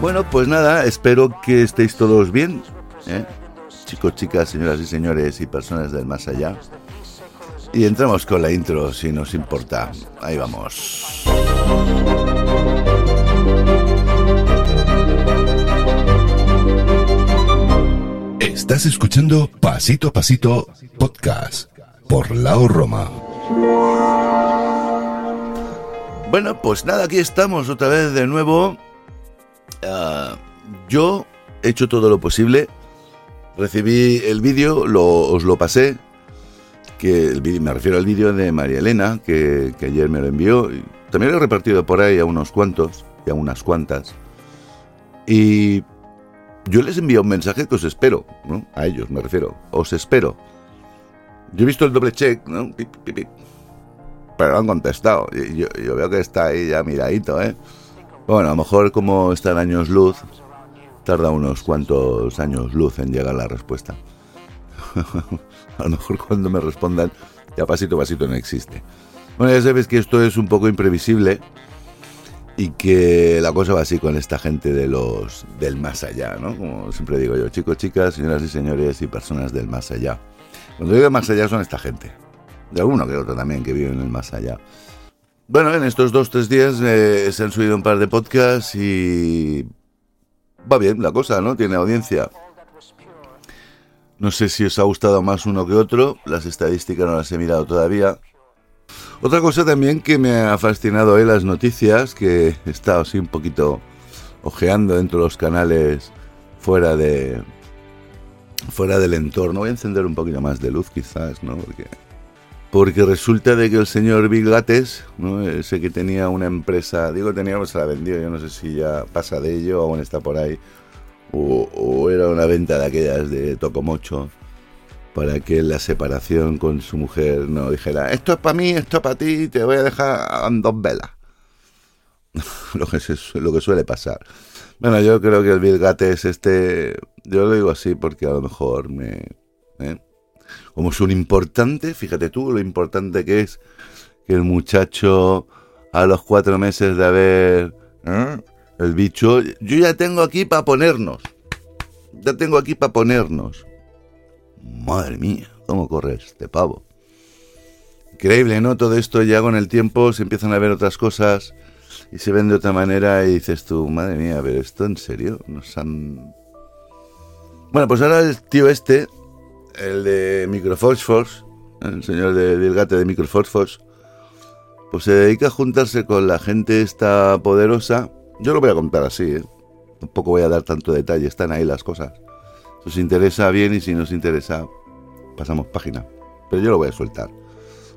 Bueno, pues nada, espero que estéis todos bien, ¿eh? chicos, chicas, señoras y señores y personas del más allá. Y entramos con la intro, si nos importa. Ahí vamos. Estás escuchando Pasito a Pasito Podcast por Lao Roma. Bueno, pues nada, aquí estamos otra vez de nuevo. Ah, yo he hecho todo lo posible. Recibí el vídeo, lo, os lo pasé. Que el vídeo, me refiero al vídeo de María Elena, que, que ayer me lo envió. También lo he repartido por ahí a unos cuantos y a unas cuantas. Y yo les envío un mensaje que os espero, ¿no? A ellos me refiero. Os espero. Yo he visto el doble check, ¿no? Pip, pip, pip. Pero no han contestado. Yo, yo veo que está ahí ya miradito, ¿eh? Bueno, a lo mejor como está en años luz, tarda unos cuantos años luz en llegar la respuesta. a lo mejor cuando me respondan, ya pasito a pasito no existe. Bueno, ya sabéis que esto es un poco imprevisible y que la cosa va así con esta gente de los del más allá, ¿no? Como siempre digo yo, chicos, chicas, señoras y señores y personas del más allá. Cuando digo más allá son esta gente. De alguno que otro también que vive en el más allá. Bueno, en estos dos, tres días eh, se han subido un par de podcasts y va bien la cosa, ¿no? Tiene audiencia. No sé si os ha gustado más uno que otro, las estadísticas no las he mirado todavía. Otra cosa también que me ha fascinado hoy las noticias, que he estado así un poquito ojeando dentro de los canales fuera de fuera del entorno. Voy a encender un poquito más de luz quizás, ¿no? Porque porque resulta de que el señor Bill Gates, ¿no? ese que tenía una empresa, digo tenía, pues se la vendió, yo no sé si ya pasa de ello o aún está por ahí, o, era una venta de aquellas de Tocomocho, para que la separación con su mujer no dijera, esto es para mí, esto es para ti, te voy a dejar en dos velas. lo, que se- lo que suele pasar. Bueno, yo creo que el Bill Gates este, yo lo digo así porque a lo mejor me... ¿eh? Como es un importante, fíjate tú lo importante que es que el muchacho a los cuatro meses de haber ¿eh? el bicho, yo ya tengo aquí para ponernos. Ya tengo aquí para ponernos. Madre mía, cómo corre este pavo. Increíble, ¿no? Todo esto ya con el tiempo se empiezan a ver otras cosas y se ven de otra manera y dices tú, madre mía, pero esto en serio nos han... Bueno, pues ahora el tío este, el de Microfosfos, el señor de Dilgate de Microfosfos, pues se dedica a juntarse con la gente esta poderosa. Yo lo voy a contar así, ¿eh? Tampoco voy a dar tanto detalle, están ahí las cosas. Si os interesa bien y si no os interesa, pasamos página. Pero yo lo voy a soltar.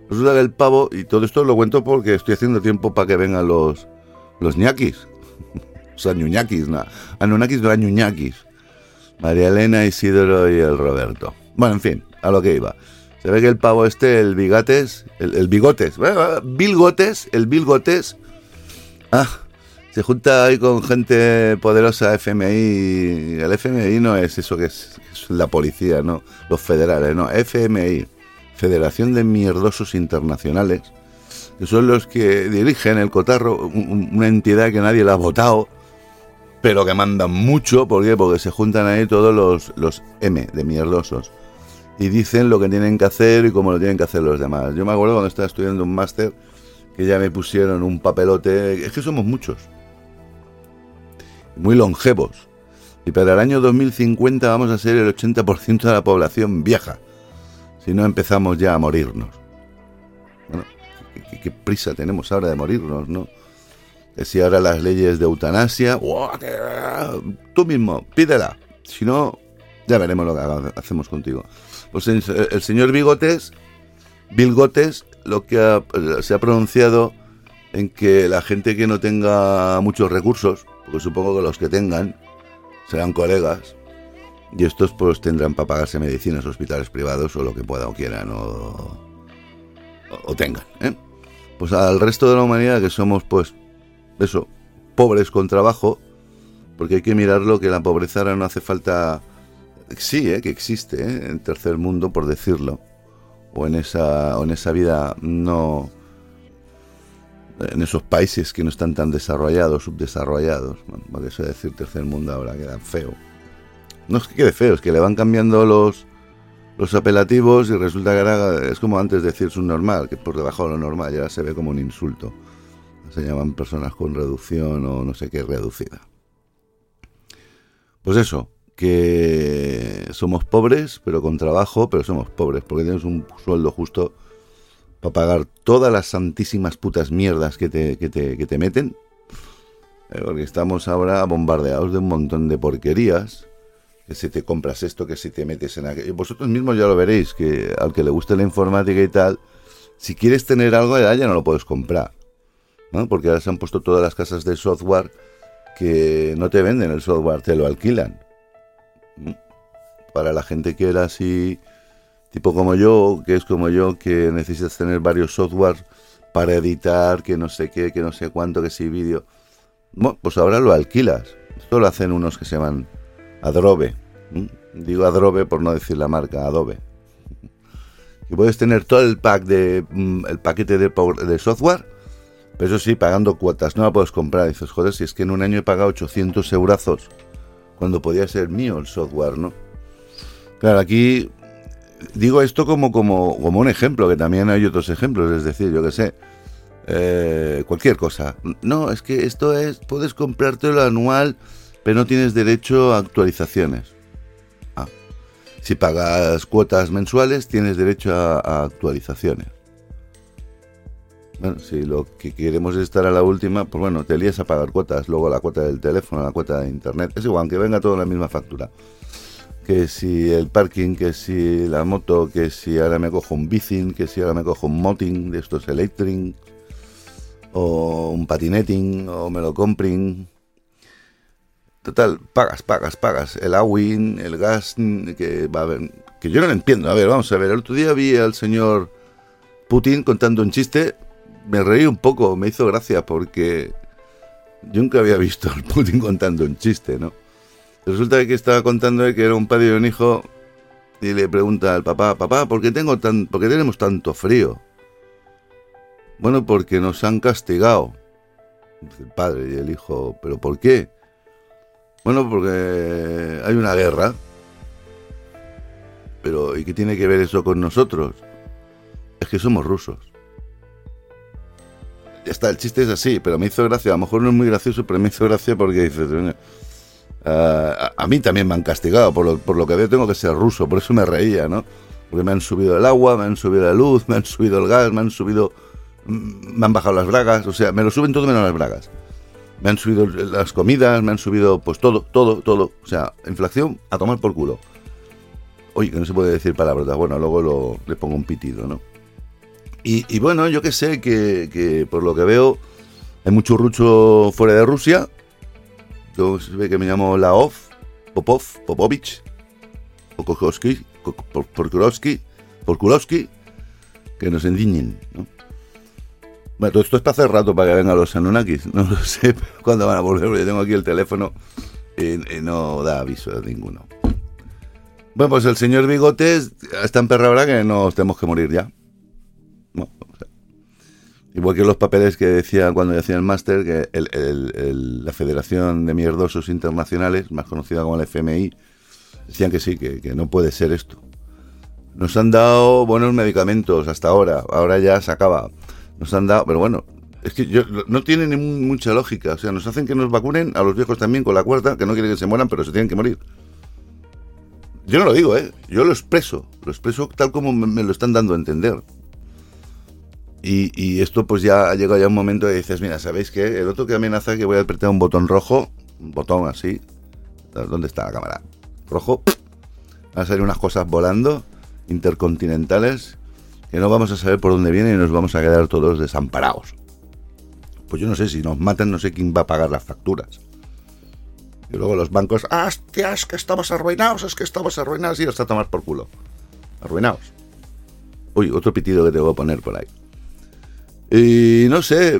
Resulta que el pavo, y todo esto lo cuento porque estoy haciendo tiempo para que vengan los, los ñaquis. o sea, ñuñaquis, no. Anunnakis no, ñuñaquis. María Elena, Isidoro y el Roberto. Bueno, en fin, a lo que iba. Se ve que el pavo este, el bigates, el, bigotes, bueno, bilgotes, el bilgotes, ah, se junta ahí con gente poderosa, FMI. El FMI no es eso que es, la policía, ¿no? Los federales, no. FMI, Federación de Mierdosos Internacionales, que son los que dirigen el cotarro, un- un- una entidad que nadie la ha votado, pero que mandan mucho. ¿Por qué? Porque se juntan ahí todos los, los M de mierdosos y dicen lo que tienen que hacer y cómo lo tienen que hacer los demás. Yo me acuerdo cuando estaba estudiando un máster que ya me pusieron un papelote. Es que somos muchos. Muy longevos. Y para el año 2050 vamos a ser el 80% de la población vieja. Si no empezamos ya a morirnos. Bueno, ¿qué, prisa tenemos ahora de morirnos, ¿no? Que si ahora las leyes de eutanasia, que- tú mismo, pídela. Si no, ya veremos lo que hacemos contigo. Pues el, señor Bigotes, Bilgotes, lo que se ha pronunciado en que la gente que no tenga muchos recursos, porque supongo que los que tengan serán colegas, y estos pues tendrán para pagarse medicinas, hospitales privados o lo que puedan o quieran o, o- o tengan. ¿eh? Pues al resto de la humanidad que somos pues eso, pobres con trabajo, porque hay que mirarlo que la pobreza ahora no hace falta sí, ¿eh? que existe ¿eh? en tercer mundo, por decirlo, o en esa, o en esa vida no en esos países que no están tan desarrollados, subdesarrollados, bueno, porque eso de decir tercer mundo ahora queda feo. No es que quede feo, es que le van cambiando los, los apelativos y resulta que ahora es como antes decir subnormal, que por debajo de lo normal ya se ve como un insulto. Se llaman personas con reducción o no sé qué reducida. Pues eso, que somos pobres, pero con trabajo, pero somos pobres, porque tienes un sueldo justo para pagar todas las santísimas putas mierdas que te, que te, que te meten. Eh, porque estamos ahora bombardeados de un montón de porquerías que si te compras esto, que si te metes en aquello. Vosotros mismos ya lo veréis, que al que le guste la informática y tal, si quieres tener algo ya, no lo puedes comprar. ¿no? Porque ahora se han puesto todas las casas de software que no te venden el software, te lo alquilan. Para la gente que era así, tipo como yo, que es como yo, que necesitas tener varios software para editar, que no sé qué, que no sé cuánto, que si vídeo. Bueno, pues ahora lo alquilas. Esto lo hacen unos que se llaman Adobe. Digo Adobe por no decir la marca, Adobe. Y puedes tener todo el pack de mm, el paquete de, de software, pero eso sí, pagando cuotas. No la puedes comprar. dices, joder, si es que en un año he pagado 800 eurazos cuando podía ser mío el software, ¿no? Claro, aquí digo esto como, como, como un ejemplo, que también hay otros ejemplos, es decir, yo que sé, eh, cualquier cosa. No, es que esto es, puedes comprártelo anual pero no tienes derecho a actualizaciones. Ah. Si pagas cuotas mensuales, tienes derecho a, actualizaciones. Bueno, si lo que queremos es estar a la última, pues bueno, te lías a pagar cuotas, luego la cuota del teléfono, la cuota de internet, es igual, aunque venga todo la misma factura. Que si el parking, que si la moto, que si ahora me cojo un bicing, que si ahora me cojo un moting de estos electric, o un patineting, o me lo compren, Total, pagas, pagas, pagas. El AWIN, el gas, que va a haber, que yo no lo entiendo. A ver, vamos a ver. El otro día vi al señor Putin contando un chiste. Me reí un poco, me hizo gracia porque yo nunca había visto al Putin contando un chiste, ¿no? Resulta que estaba contando que era un padre y un hijo y le pregunta al papá, papá, ¿por qué, tengo tan, ¿por qué tenemos tanto frío? Bueno, porque nos han castigado. El padre y el hijo, ¿pero por qué? Bueno, porque hay una guerra. Pero, ¿y qué tiene que ver eso con nosotros? Es que somos rusos. Está, el chiste es así, pero me hizo gracia. A lo mejor no es muy gracioso, pero me hizo gracia porque dices, a, a, mí también me han castigado. Por lo, por lo que veo, tengo que ser ruso. Por eso me reía, ¿no? Porque me han subido el agua, me han subido la luz, me han subido el gas, me han subido. Mm, me han bajado las bragas. O sea, me lo suben todo menos las bragas me han subido las comidas, me han subido pues todo, todo, todo. O sea, inflación a tomar por culo. Oye, que no se puede decir palabras, bueno, luego lo, le pongo un pitido, ¿no? Y, bueno, yo que sé, que, por lo que veo hay mucho rucho fuera de Rusia. Yo se ve que me llamo Laov, Popov, Popovich, Pokovsky, Porkurovsky, Porkurovsky, que nos endiñen, ¿no? Bueno, todo esto es para hacer rato para que vengan los Anunnakis. No lo sé cuándo van a volver, porque tengo aquí el teléfono y, no da aviso de ninguno. Bueno, pues el señor Bigotes está en perra ahora que nos tenemos que morir ya. Igual que los papeles que decía cuando decía el máster, que la Federación de Mierdosos Internacionales, más conocida como el FMI, decían que sí, que, que no puede ser esto. Nos han dado buenos medicamentos hasta ahora, ahora ya se acaba nos han dado, pero bueno, es que yo, no tiene ni mucha lógica. O sea, nos hacen que nos vacunen a los viejos también con la cuarta, que no quieren que se mueran, pero se tienen que morir. Yo no lo digo, ¿eh? Yo lo expreso. Lo expreso tal como me, lo están dando a entender. Y, esto pues ya ha llegado ya un momento que dices, mira, ¿sabéis qué? El otro que amenaza que voy a apretar un botón rojo, un botón así. ¿Dónde está la cámara? Rojo. Van a salir unas cosas volando, intercontinentales, que no vamos a saber por dónde viene y nos vamos a quedar todos desamparados. Pues yo no sé, si nos matan no sé quién va a pagar las facturas. Y luego los bancos, ¡ah, es que estamos arruinados, es que estamos arruinados y os a tomar por culo. Arruinados. Uy, otro pitido que te voy a poner por ahí. Y no sé,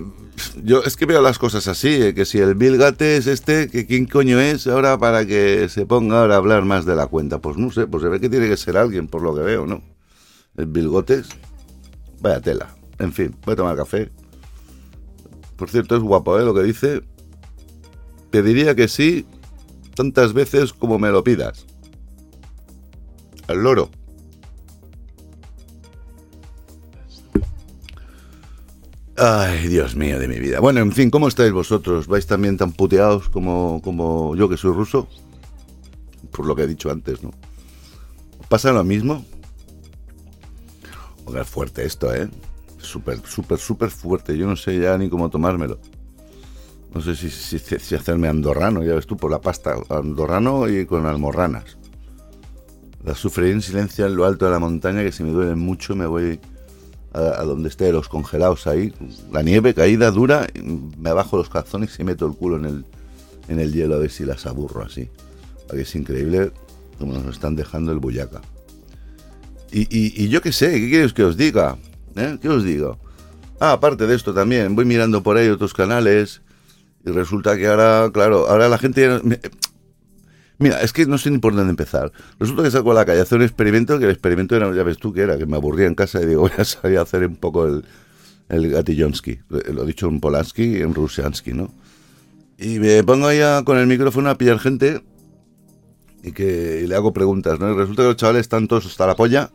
yo es que veo las cosas así, eh, que si el Bill Gates este, que quién coño es ahora para que se ponga ahora a hablar más de la cuenta. Pues no sé, pues se ve que tiene que ser alguien por lo que veo, ¿no? El Bilgotes, vaya tela. En fin, voy a tomar café. Por cierto, es guapo, ¿eh? Lo que dice. Te diría que sí tantas veces como me lo pidas. El loro. Ay, Dios mío de mi vida. Bueno, en fin, ¿cómo estáis vosotros? ¿Vais también tan puteados como, como yo que soy ruso? Por lo que he dicho antes, ¿no? ¿Pasa lo mismo? es fuerte esto, ¿eh? Súper, súper, súper fuerte. Yo no sé ya ni cómo tomármelo. No sé si, si, hacerme andorrano, ya ves tú, por la pasta. Andorrano y con almorranas. La sufriré en silencio en lo alto de la montaña, que si me duele mucho me voy a, donde esté los congelados ahí. La nieve caída dura, me bajo los calzones y meto el culo en el, en el hielo a ver si las aburro así. es increíble como nos están dejando el bullaca. Y, yo qué sé, ¿qué quieres que os diga? ¿Eh? ¿Qué os digo? Ah, aparte de esto también, voy mirando por ahí otros canales y resulta que ahora, claro, ahora la gente... Mira, es que no sé ni por dónde empezar. Resulta que saco a la calle a hacer un experimento, que el experimento era, ya ves tú que era, que me aburría en casa y digo, voy a salir a hacer un poco el, el gatillonsky. Lo he dicho en Polanski y en Rusiansky, ¿no? Y me pongo ahí con el micrófono a pillar gente y que le hago preguntas, ¿no? Y resulta que los chavales están todos hasta la polla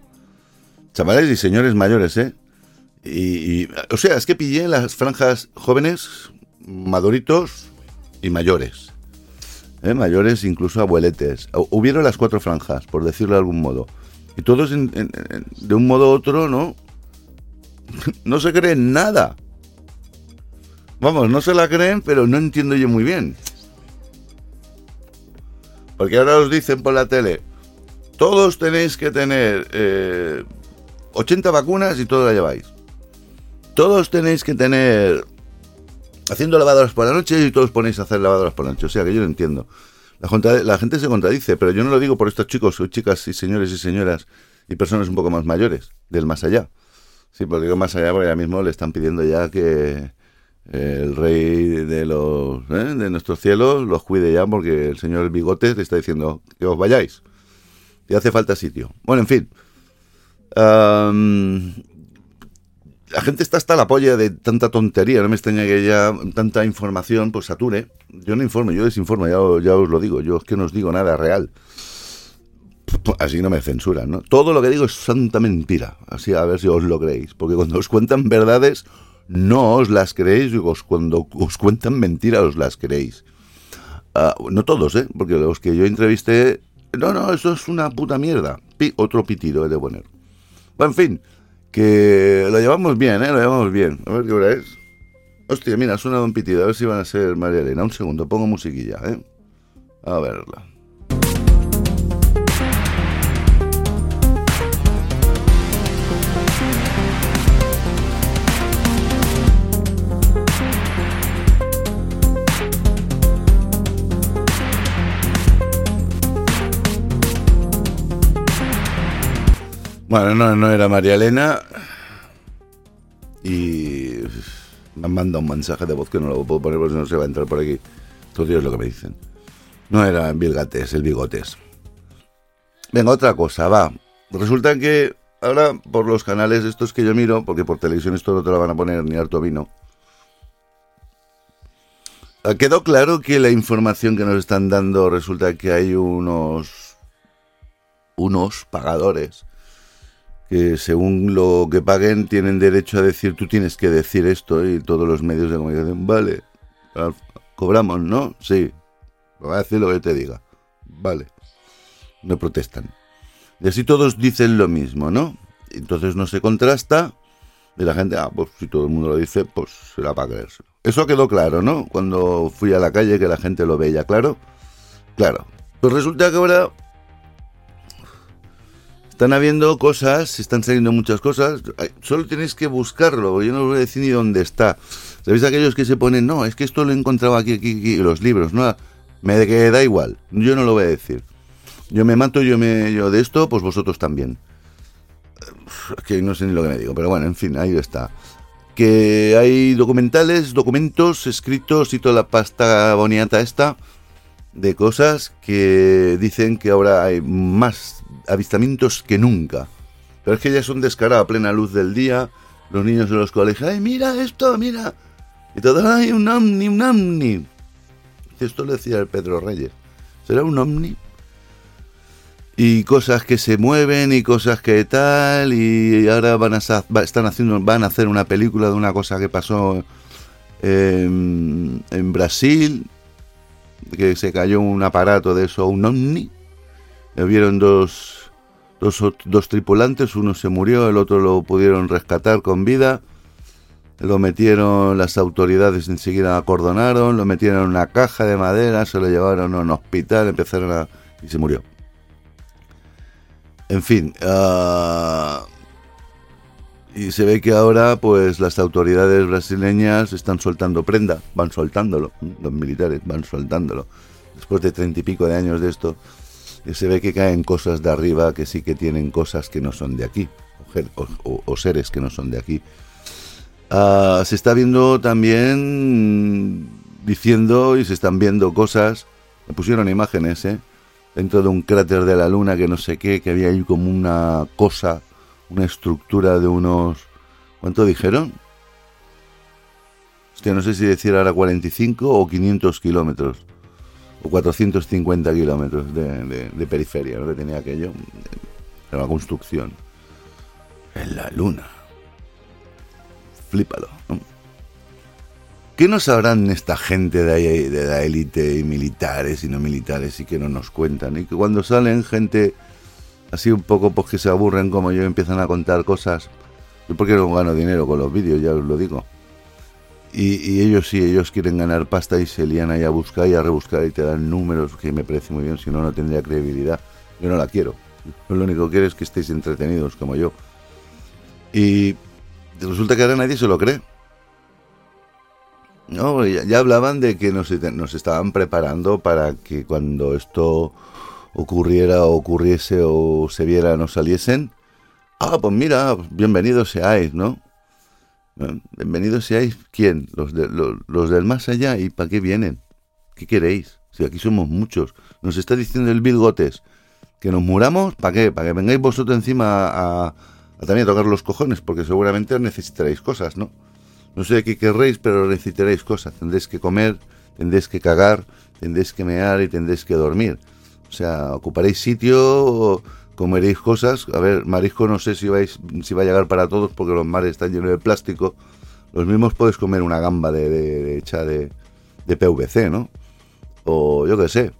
Chavales y señores mayores, ¿eh? Y, o sea, es que pillé las franjas jóvenes, maduritos y mayores. ¿Eh? Mayores, incluso abueletes. Hubieron las cuatro franjas, por decirlo de algún modo. Y todos de un modo u otro, ¿no? no se creen nada. Vamos, no se la creen, pero no entiendo yo muy bien. Porque ahora os dicen por la tele, todos tenéis que tener eh, 80 vacunas y todo la lleváis. Todos tenéis que tener haciendo lavadoras por la noche y todos ponéis a hacer lavadoras por la noche. O sea que yo no entiendo. La, gente se contradice, pero yo no lo digo por estos chicos, chicas y señores y señoras y personas un poco más mayores, del más allá. Sí, porque digo más allá porque ahora mismo le están pidiendo ya que el rey de los ¿eh? de nuestros cielos los cuide ya porque el señor Bigotes le está diciendo que os vayáis. Y hace falta sitio. Bueno, en fin la gente está hasta la polla de tanta tontería, no me extraña que ya tanta información pues sature. Yo no informo, yo desinformo, ya, os lo digo, yo es que no os digo nada real. Así no me censuran, ¿no? Todo lo que digo es santa mentira, así a ver si os lo creéis, porque cuando os cuentan verdades no os las creéis, y cuando os cuentan mentiras os las creéis. Ah, no todos, ¿eh? Porque los que yo entrevisté, no, no, eso es una puta mierda. otro pitido he de poner. Bueno, en fin, que lo llevamos bien, ¿eh? Lo llevamos bien. A ver qué hora es. Hostia, mira, suena un pitido. A ver si van a ser María Elena. Un segundo, pongo musiquilla, ¿eh? A verla. Bueno, no, no era María Elena. Y me han mandado un mensaje de voz que no lo puedo poner porque no se va a entrar por aquí. Todo Dios lo que me dicen. No era Vilgates, el Bigotes. Venga, otra cosa, va. Resulta que ahora por los canales estos que yo miro, porque por televisión esto no te lo van a poner ni harto vino. Quedó claro que la información que nos están dando resulta que hay unos unos pagadores que según lo que paguen tienen derecho a decir tú tienes que decir esto y todos los medios de comunicación, vale, cobramos, ¿no? Sí, voy a decir lo que te diga, vale, no protestan. Y así todos dicen lo mismo, ¿no? Entonces no se contrasta y la gente, ah, pues si todo el mundo lo dice, pues será para creérselo. Eso quedó claro, ¿no? Cuando fui a la calle que la gente lo veía claro. Claro. Pues resulta que ahora están habiendo cosas, están saliendo muchas cosas, solo tenéis que buscarlo, yo no os voy a decir ni dónde está. ¿Sabéis aquellos que se ponen, no, es que esto lo he encontrado aquí, aquí, aquí, los libros, no, me da igual, yo no lo voy a decir. Yo me mato, yo me yo de esto, pues vosotros también. Que no sé ni lo que me digo, pero bueno, en fin, ahí está. Que hay documentales, documentos escritos y toda la pasta boniata esta de cosas que dicen que ahora hay más avistamientos que nunca. Pero es que ya son descarados a plena luz del día, los niños de los colegios, ¡ay, mira esto, mira! Y todo, ¡ay, un ovni, un ovni! Esto lo decía el Pedro Reyes. ¿Será un ovni? Y cosas que se mueven y cosas que tal. Y ahora van a, están haciendo, van a hacer una película de una cosa que pasó en, en Brasil. Que se cayó un aparato de eso, un ovni. Vieron dos, dos, dos tripulantes, uno se murió, el otro lo pudieron rescatar con vida. Lo metieron, las autoridades enseguida acordonaron, lo metieron en una caja de madera, se lo llevaron a un hospital, empezaron a... y se murió. En fin, uh, y se ve que ahora pues las autoridades brasileñas están soltando prenda, van soltándolo, los militares van soltándolo. Después de treinta y pico de años de esto, se ve que caen cosas de arriba que sí que tienen cosas que no son de aquí, o, seres que no son de aquí. Uh, se está viendo también diciendo y se están viendo cosas. Me pusieron imágenes, ¿eh? Dentro de un cráter de la luna que no sé qué, que había ahí como una cosa, una estructura de unos. ¿Cuánto dijeron? Hostia, no sé si decir ahora 45 o 500 kilómetros. O 450 kilómetros de, periferia, ¿no? Que tenía aquello. Era una construcción. En la luna flípalo. ¿Qué no sabrán esta gente de, ahí, de la élite y militares y no militares y que no nos cuentan? Y que cuando salen gente así un poco pues que se aburren como yo empiezan a contar cosas. Yo porque no gano dinero con los vídeos, ya os lo digo. Y, ellos sí, ellos quieren ganar pasta y se lían ahí a buscar y a rebuscar y te dan números que me parece muy bien, si no, no tendría credibilidad. Yo no la quiero. Yo lo único que quiero es que estéis entretenidos como yo. Y resulta que ahora nadie se lo cree. No, ya, hablaban de que nos, nos, estaban preparando para que cuando esto ocurriera o ocurriese o se viera no saliesen. Ah, pues mira, bienvenidos seáis, ¿no? Bienvenidos seáis, ¿quién? Los, de, los, del más allá. ¿Y para qué vienen? ¿Qué queréis? Si aquí somos muchos. Nos está diciendo el Bill Gotes que nos muramos, ¿para qué? Para que vengáis vosotros encima a también a tocar los cojones, porque seguramente necesitaréis cosas, ¿no? No sé qué querréis, pero necesitaréis cosas. Tendréis que comer, tendréis que cagar, tendréis que mear y tendréis que dormir. O sea, ocuparéis sitio, comeréis cosas. A ver, marisco no sé si, vais, si va a llegar para todos porque los mares están llenos de plástico. Los mismos podéis comer una gamba de, hecha de, de, PVC, ¿no? O yo qué sé,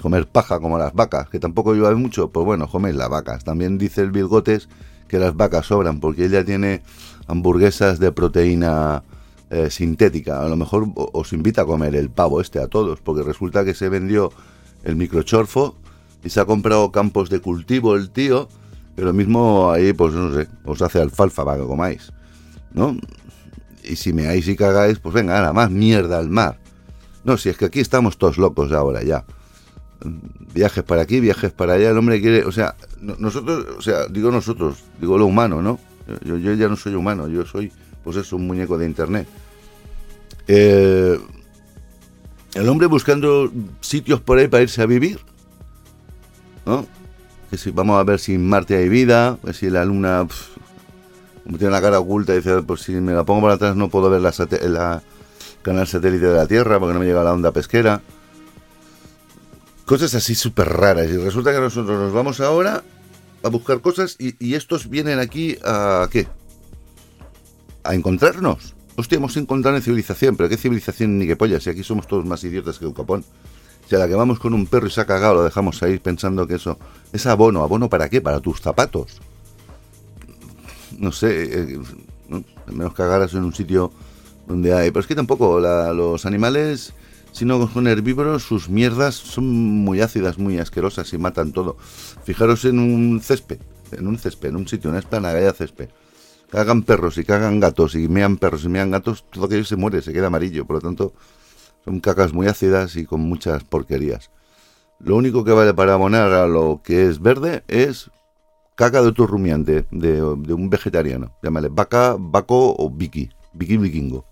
comer paja como las vacas, que tampoco llueve mucho, pues bueno, coméis las vacas. También dice el Bilgotes que las vacas sobran, porque ella tiene hamburguesas de proteína eh, sintética. A lo mejor os invita a comer el pavo este a todos, porque resulta que se vendió el microchorfo y se ha comprado campos de cultivo el tío, pero mismo ahí, pues no sé, os hace alfalfa para que comáis, ¿no? Y si meáis y cagáis, pues venga, nada más mierda al mar. No, si es que aquí estamos todos locos ahora ya viajes para aquí, viajes para allá, el hombre quiere, o sea, nosotros, o sea, digo nosotros, digo lo humano, ¿no? Yo, ya no soy humano, yo soy, pues eso, un muñeco de internet. Eh, el hombre buscando sitios por ahí para irse a vivir, ¿no? Que si vamos a ver si en Marte hay vida, que si la luna como tiene la cara oculta, dice, pues si me la pongo para atrás no puedo ver la, canal satélite de la Tierra porque no me llega la onda pesquera. Cosas así súper raras. Y resulta que nosotros nos vamos ahora a buscar cosas y, estos vienen aquí a qué? A encontrarnos. Hostia, hemos encontrado en civilización, pero ¿qué civilización ni qué polla? Si aquí somos todos más idiotas que un capón. Si a la que vamos con un perro y se ha cagado, lo dejamos ahí pensando que eso es abono. ¿Abono para qué? Para tus zapatos. No sé, eh, menos cagaras en un sitio donde hay. Pero es que tampoco, los animales si no son herbívoros, sus mierdas son muy ácidas, muy asquerosas y matan todo. Fijaros en un césped, en un césped, en un sitio, en esplanada de césped. Cagan perros y cagan gatos y mean perros y mean gatos, todo aquello se muere, se queda amarillo. Por lo tanto, son cacas muy ácidas y con muchas porquerías. Lo único que vale para abonar a lo que es verde es caca de otro rumiante, de, un vegetariano. Llámale vaca, vaco o Vicky, Vicky vikingo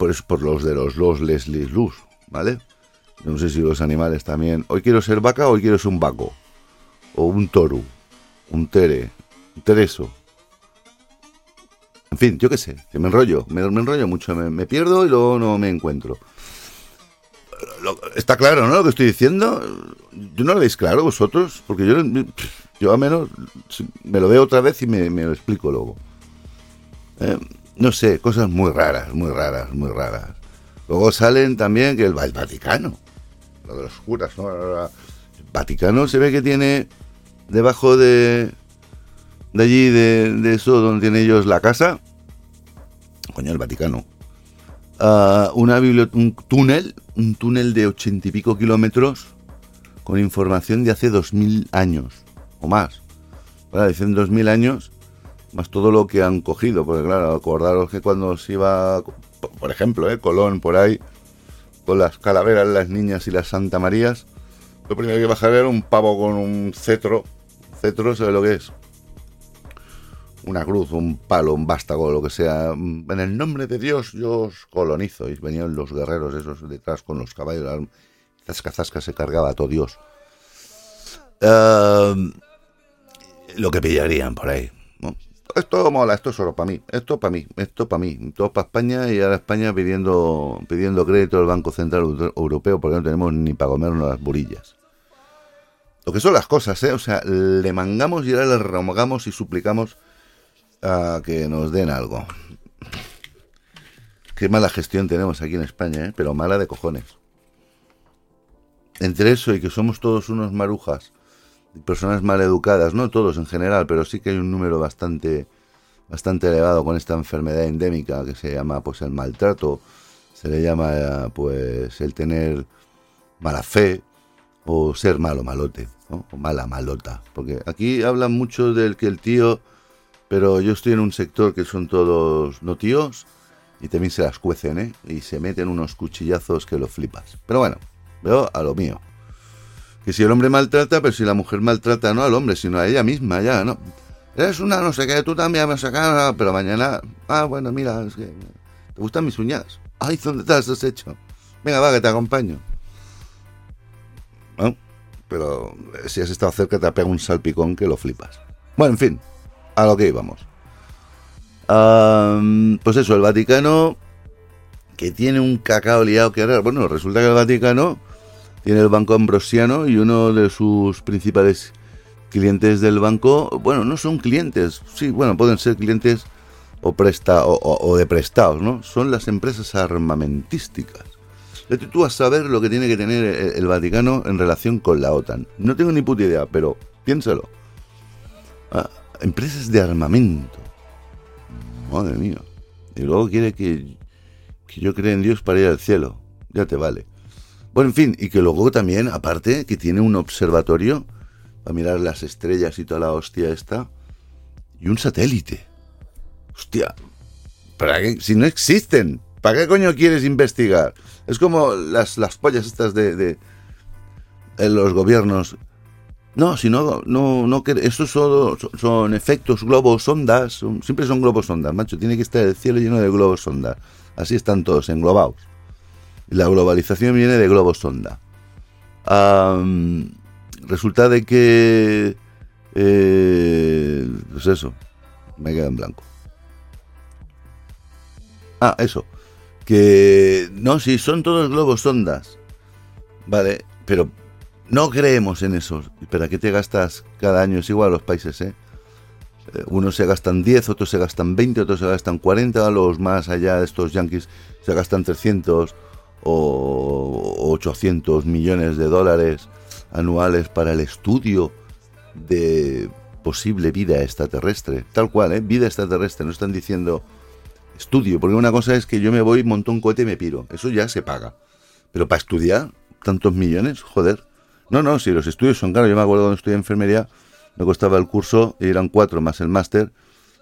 por, eso, por los de los los Leslie Luz, ¿vale? No sé si los animales también. Hoy quiero ser vaca, hoy quiero ser un vaco. O un toru, un tere, un tereso. En fin, yo qué sé, que me enrollo, me, enrollo mucho, me, pierdo y luego no me encuentro. está claro, ¿no? Lo que estoy diciendo. ¿Yo no lo veis claro vosotros? Porque yo, yo al menos me lo veo otra vez y me, lo explico luego. Eh, no sé, cosas muy raras, muy raras, muy raras. Luego salen también que el, el Vaticano, lo de los curas, ¿no? El Vaticano se ve que tiene debajo de, de allí, de, eso, donde tienen ellos la casa, coño, el Vaticano, uh, una un túnel, un túnel de ochenta y pico kilómetros con información de hace dos mil años o más. Bueno, dicen dos mil años, más todo lo que han cogido, porque claro, acordaros que cuando se iba, por ejemplo, eh, Colón por ahí, con las calaveras, las niñas y las Santa Marías, lo primero que bajar era un pavo con un cetro. Cetro, ¿sabe lo que es? Una cruz, un palo, un vástago, lo que sea. En el nombre de Dios yo os colonizo. Y venían los guerreros esos detrás con los caballos. Zasca, zasca, se cargaba todo Dios. Em, lo que pillarían por ahí. Esto mola, esto es solo para mí, esto para mí, esto para mí, todo para España y ahora España pidiendo, pidiendo crédito al Banco Central Europeo porque no tenemos ni para comernos las burillas. Lo que son las cosas, ¿eh? O sea, le mangamos y ahora le remogamos y suplicamos a que nos den algo. Qué mala gestión tenemos aquí en España, ¿eh? pero mala de cojones. Entre eso y que somos todos unos marujas, personas mal educadas, no todos en general, pero sí que hay un número bastante, bastante elevado con esta enfermedad endémica que se llama pues el maltrato, se le llama pues el tener mala fe o ser malo malote, o mala malota, porque aquí hablan mucho del que el tío pero yo estoy en un sector que son todos no tíos y también se las cuecen, ¿eh? Y se meten unos cuchillazos que lo flipas. Pero bueno, veo a lo mío. Que si el hombre maltrata, pero si la mujer maltrata no al hombre, sino a ella misma, ya, ¿no? Eres una no sé qué, tú también me sacado, pero mañana, ah, bueno, mira, es que te gustan mis uñas. Ay, ¿dónde te has hecho? Venga, va, que te acompaño. ¿No? Pero si has estado cerca te ha pegado un salpicón que lo flipas. Bueno, en fin, a lo que íbamos. pues eso, el Vaticano, que tiene un cacao liado que ahora, bueno, resulta que el Vaticano tiene el Banco Ambrosiano y uno de sus principales clientes del banco, bueno, no son clientes, sí, bueno, pueden ser clientes o, presta, o, de prestados, ¿no? Son las empresas armamentísticas. Tú a saber lo que tiene que tener el Vaticano en relación con la OTAN. No tengo ni puta idea, pero piénsalo. Ah, empresas de armamento. Madre mía. Y luego quiere que, que yo cree en Dios para ir al cielo. Ya te vale. Bueno, en fin, y que luego también, aparte, que tiene un observatorio para mirar las estrellas y toda la hostia esta. Y un satélite. Hostia. ¿Para qué? Si no existen. ¿Para qué coño quieres investigar? Es como las, las pollas estas de, de en los gobiernos no, si no, no, no, estos son, son efectos globos ondas, siempre son globos ondas, macho, tiene que estar el cielo lleno de globos ondas, así están todos englobados. La globalización viene de globos sonda. resulta de que, eh, pues eso, me queda en blanco. Ah, eso, que, no, si son todos globos ondas, vale, pero no creemos en eso. ¿Para qué te gastas cada año? Es igual a los países, ¿eh? ¿eh? Unos se gastan 10, otros se gastan 20, otros se gastan 40, los más allá de estos yankees se gastan 300 o 800 millones de dólares anuales para el estudio de posible vida extraterrestre. Tal cual, ¿eh? Vida extraterrestre. No están diciendo estudio, porque una cosa es que yo me voy, monto un cohete y me piro. Eso ya se paga. Pero para estudiar tantos millones, joder. No, no, si los estudios son caros. Yo me acuerdo cuando estudié enfermería, me costaba el curso, y eran cuatro más el máster,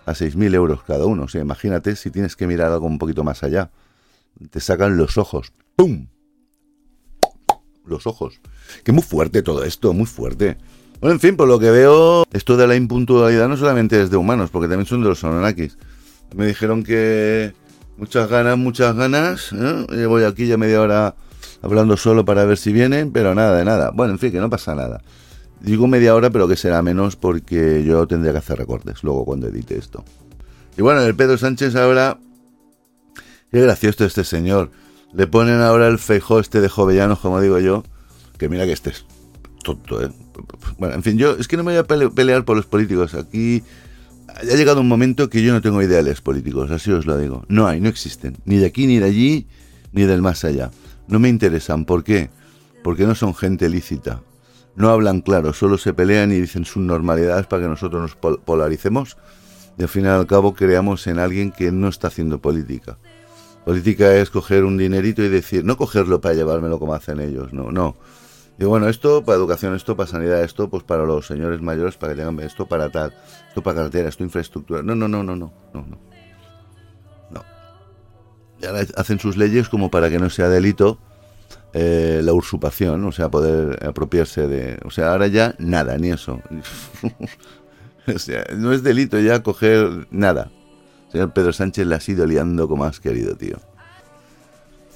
a 6.000 euros cada uno. O sea, imagínate si tienes que mirar algo un poquito más allá. Te sacan los ojos. ¡Pum! Los ojos. Que muy fuerte todo esto, muy fuerte. Bueno, en fin, por lo que veo, esto de la impuntualidad no solamente es de humanos, porque también son de los sononakis. Me dijeron que muchas ganas, muchas ganas. ¿eh? Voy aquí ya media hora hablando solo para ver si vienen, pero nada de nada. Bueno, en fin, que no pasa nada. Digo media hora, pero que será menos porque yo tendría que hacer recortes luego cuando edite esto. Y bueno, el Pedro Sánchez ahora, qué gracioso este señor. Le ponen ahora el feijó este de jovellanos, como digo yo, que mira que este es tonto, ¿eh? Bueno, en fin, yo es que no me voy a pelear por los políticos. Aquí ha llegado un momento que yo no tengo ideales políticos, así os lo digo. No hay, no existen. Ni de aquí, ni de allí, ni del más allá. No me interesan. ¿Por qué? Porque no son gente lícita. No hablan claro, solo se pelean y dicen sus normalidades para que nosotros nos polaricemos. Y al fin y al cabo creamos en alguien que no está haciendo política. Política es coger un dinerito y decir, no cogerlo para llevármelo como hacen ellos, no, no y bueno, esto para educación, esto para sanidad, esto pues para los señores mayores, para que tengan esto para tal, esto para carretera, esto infraestructura. No, no, no, no, no, no, no. No. Ahora hacen sus leyes como para que no sea delito eh, la usurpación, o sea, poder apropiarse de... O sea, ahora ya nada, ni eso. o sea, no es delito ya coger nada. Señor Pedro Sánchez le ha sido liando como has querido, tío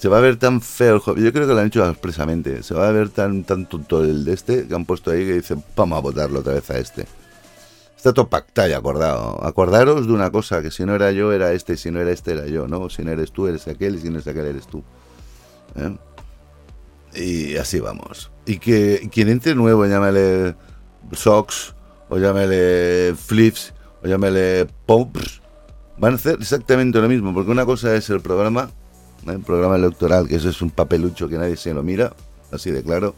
se va a ver tan feo el Yo creo que lo han hecho expresamente. Se va a ver tan, tan tonto el de este que han puesto ahí que dicen, vamos a votarlo otra vez a este. Está todo pactado y acordado. Acordaros de una cosa, que si no era yo era este, si no era este era yo, ¿no? Si no eres tú eres aquel y si no eres aquel eres tú. ¿eh? Y así vamos. Y que quien entre nuevo, llámale Socks, o llámale Flips, o llámale Pops, van a hacer exactamente lo mismo, porque una cosa es el programa el programa electoral, que eso es un papelucho que nadie se lo mira, así de claro.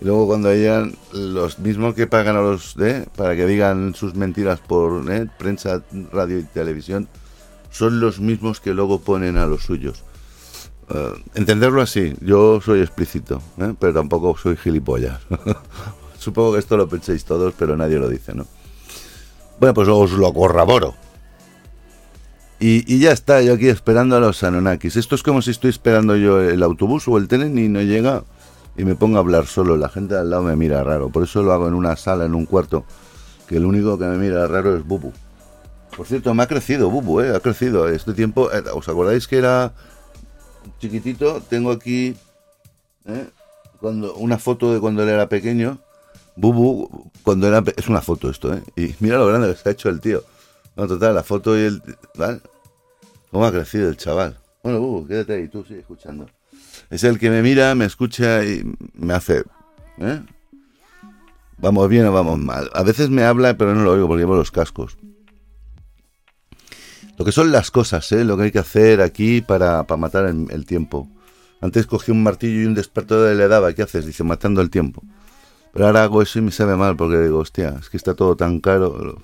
Y luego cuando hayan los mismos que pagan a los de para que digan sus mentiras por ¿eh? prensa, radio y televisión, son los mismos que luego ponen a los suyos. Eh, entenderlo así, yo soy explícito, ¿eh? pero tampoco soy gilipollas. Supongo que esto lo penséis todos, pero nadie lo dice, ¿no? Bueno, pues os lo corroboro. Y, ya está, yo aquí esperando a los Anonakis. Esto es como si estoy esperando yo el autobús o el tren y no llega y me pongo a hablar solo. La gente al lado me mira raro. Por eso lo hago en una sala, en un cuarto, que el único que me mira raro es Bubu. Por cierto, me ha crecido Bubu, ¿eh? Ha crecido. Este tiempo, eh, ¿os acordáis que era chiquitito? Tengo aquí ¿eh? cuando una foto de cuando él era pequeño. Bubu, cuando era... Es una foto esto, ¿eh? Y mira lo grande que se ha hecho el tío. No, total, la foto y el... ¿Vale? ¿Cómo ha crecido el chaval? Bueno, uh, quédate ahí, tú sigue escuchando. Es el que me mira, me escucha y me hace... ¿eh? Vamos bien o vamos mal. A veces me habla, pero no lo oigo porque llevo los cascos. Lo que son las cosas, ¿eh? Lo que hay que hacer aquí para, matar el, tiempo. Antes cogí un martillo y un despertador le daba. ¿Qué haces? Dice, matando el tiempo. Pero ahora hago eso y me sabe mal porque digo, hostia, es que está todo tan caro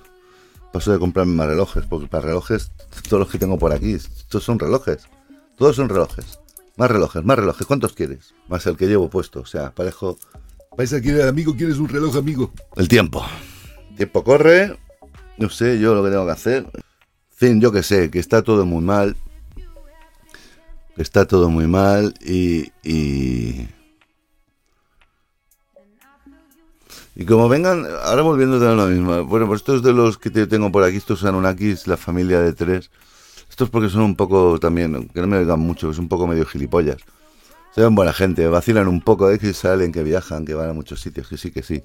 paso de comprarme más relojes, porque para relojes, todos los que tengo por aquí, estos son relojes. Todos son relojes. Más relojes, más relojes. ¿Cuántos quieres? Más el que llevo puesto. O sea, parejo. ¿Vais a querer, amigo? ¿Quieres un reloj, amigo? El tiempo. El tiempo corre. No sé yo lo que tengo que hacer. Fin, yo que sé, que está todo muy mal. Que está todo muy mal y, y, Y como vengan, ahora volviendo a lo mismo. Bueno, pues estos de los que tengo por aquí, estos Anunnakis, la familia de tres. Estos porque son un poco también, que no me oigan mucho, son un poco medio gilipollas. Se buena gente, vacilan un poco, de que salen, que viajan, que van a muchos sitios, que sí, que sí.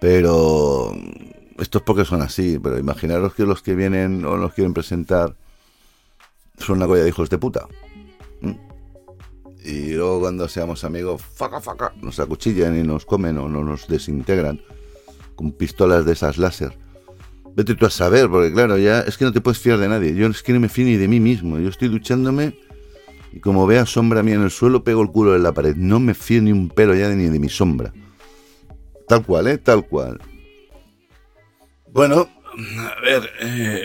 Pero estos porque son así, pero imaginaros que los que vienen o los quieren presentar son una colla de hijos de puta. ¿Mm? y luego cuando seamos amigos, faca, faca, nos acuchillan y nos comen o nos desintegran con pistolas de esas láser. Vete tú a saber, porque claro, ya es que no te puedes fiar de nadie. Yo es que no me fío ni de mí mismo. Yo estoy duchándome y como vea sombra mía en el suelo, pego el culo en la pared. No me fío ni un pelo ya ni de mi sombra. Tal cual, ¿eh? Tal cual. Bueno, a ver, eh,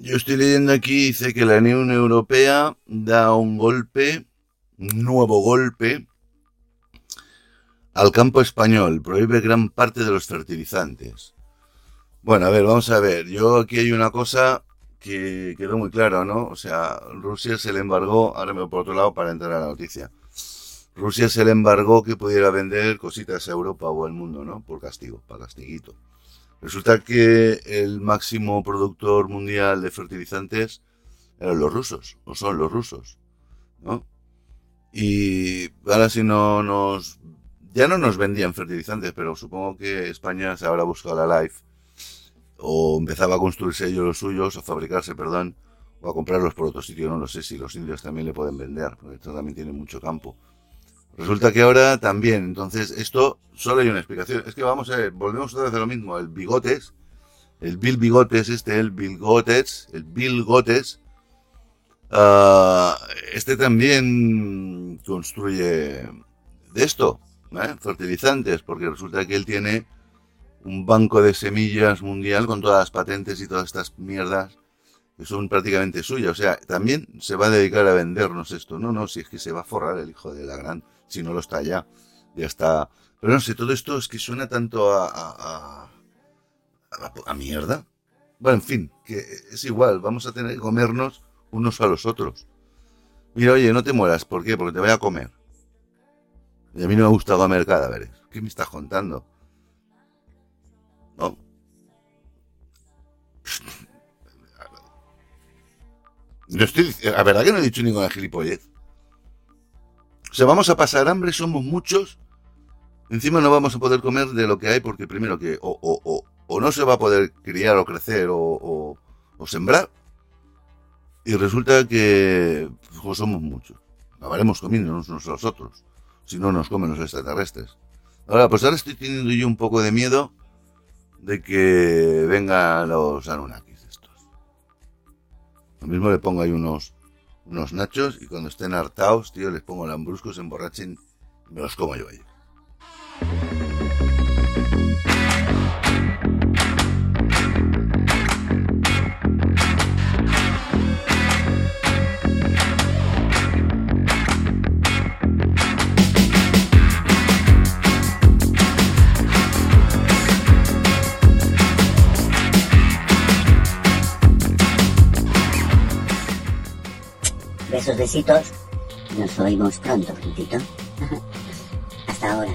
yo estoy leyendo aquí, dice que la Unión Europea da un golpe nuevo golpe al campo español, prohíbe gran parte de los fertilizantes. Bueno, a ver, vamos a ver. Yo aquí hay una cosa que quedó muy claro, ¿no? O sea, Rusia se le embargó, ahora me voy por otro lado para entrar a la noticia. Rusia se le embargó que pudiera vender cositas a Europa o al mundo, ¿no? Por castigo, para castiguito. Resulta que el máximo productor mundial de fertilizantes eran los rusos, o son los rusos, ¿no? Y ahora si no nos... Ya no nos vendían fertilizantes, pero supongo que España se habrá buscado la Life. O empezaba a construirse ellos los suyos, a fabricarse, perdón, o a comprarlos por otro sitio, no lo sé si los indios también le pueden vender, porque esto también tiene mucho campo. Resulta que ahora también, entonces esto solo hay una explicación. Es que vamos a ver, volvemos otra vez a lo mismo, el bigotes, el Bill Bigotes, este, el Bill Gotes, el Bill Gotes, ah, este también construye de esto, ¿eh? fertilizantes, porque resulta que él tiene un banco de semillas mundial con todas las patentes y todas estas mierdas que son prácticamente suyas. O sea, también se va a dedicar a vendernos esto. No, no, si es que se va a forrar el hijo de la gran, si no lo está ya. Ya está. Pero no sé, todo esto es que suena tanto a, a, a, a mierda. Bueno, en fin, que es igual, vamos a tener que comernos unos a los otros. Mira, oye, no te mueras, ¿por qué? Porque te voy a comer. Y a mí no me gusta comer cadáveres. ¿Qué me estás contando? No estoy, la verdad que no he dicho ninguna gilipollez. O sea, vamos a pasar hambre, somos muchos. Encima no vamos a poder comer de lo que hay porque primero que o, o, o, no se va a poder criar o crecer o, sembrar. Y resulta que somos muchos. Acabaremos comiéndonos unos a los otros. Si no nos comen los extraterrestres. Ahora, pues ahora estoy teniendo yo un poco de miedo de que vengan los Anunnakis estos. Lo mismo le pongo ahí unos, unos nachos y cuando estén hartados, tío, les pongo lambruscos, se emborrachen me los como yo ahí. Besos, besitos. Nos oímos pronto, Rutito. Hasta ahora.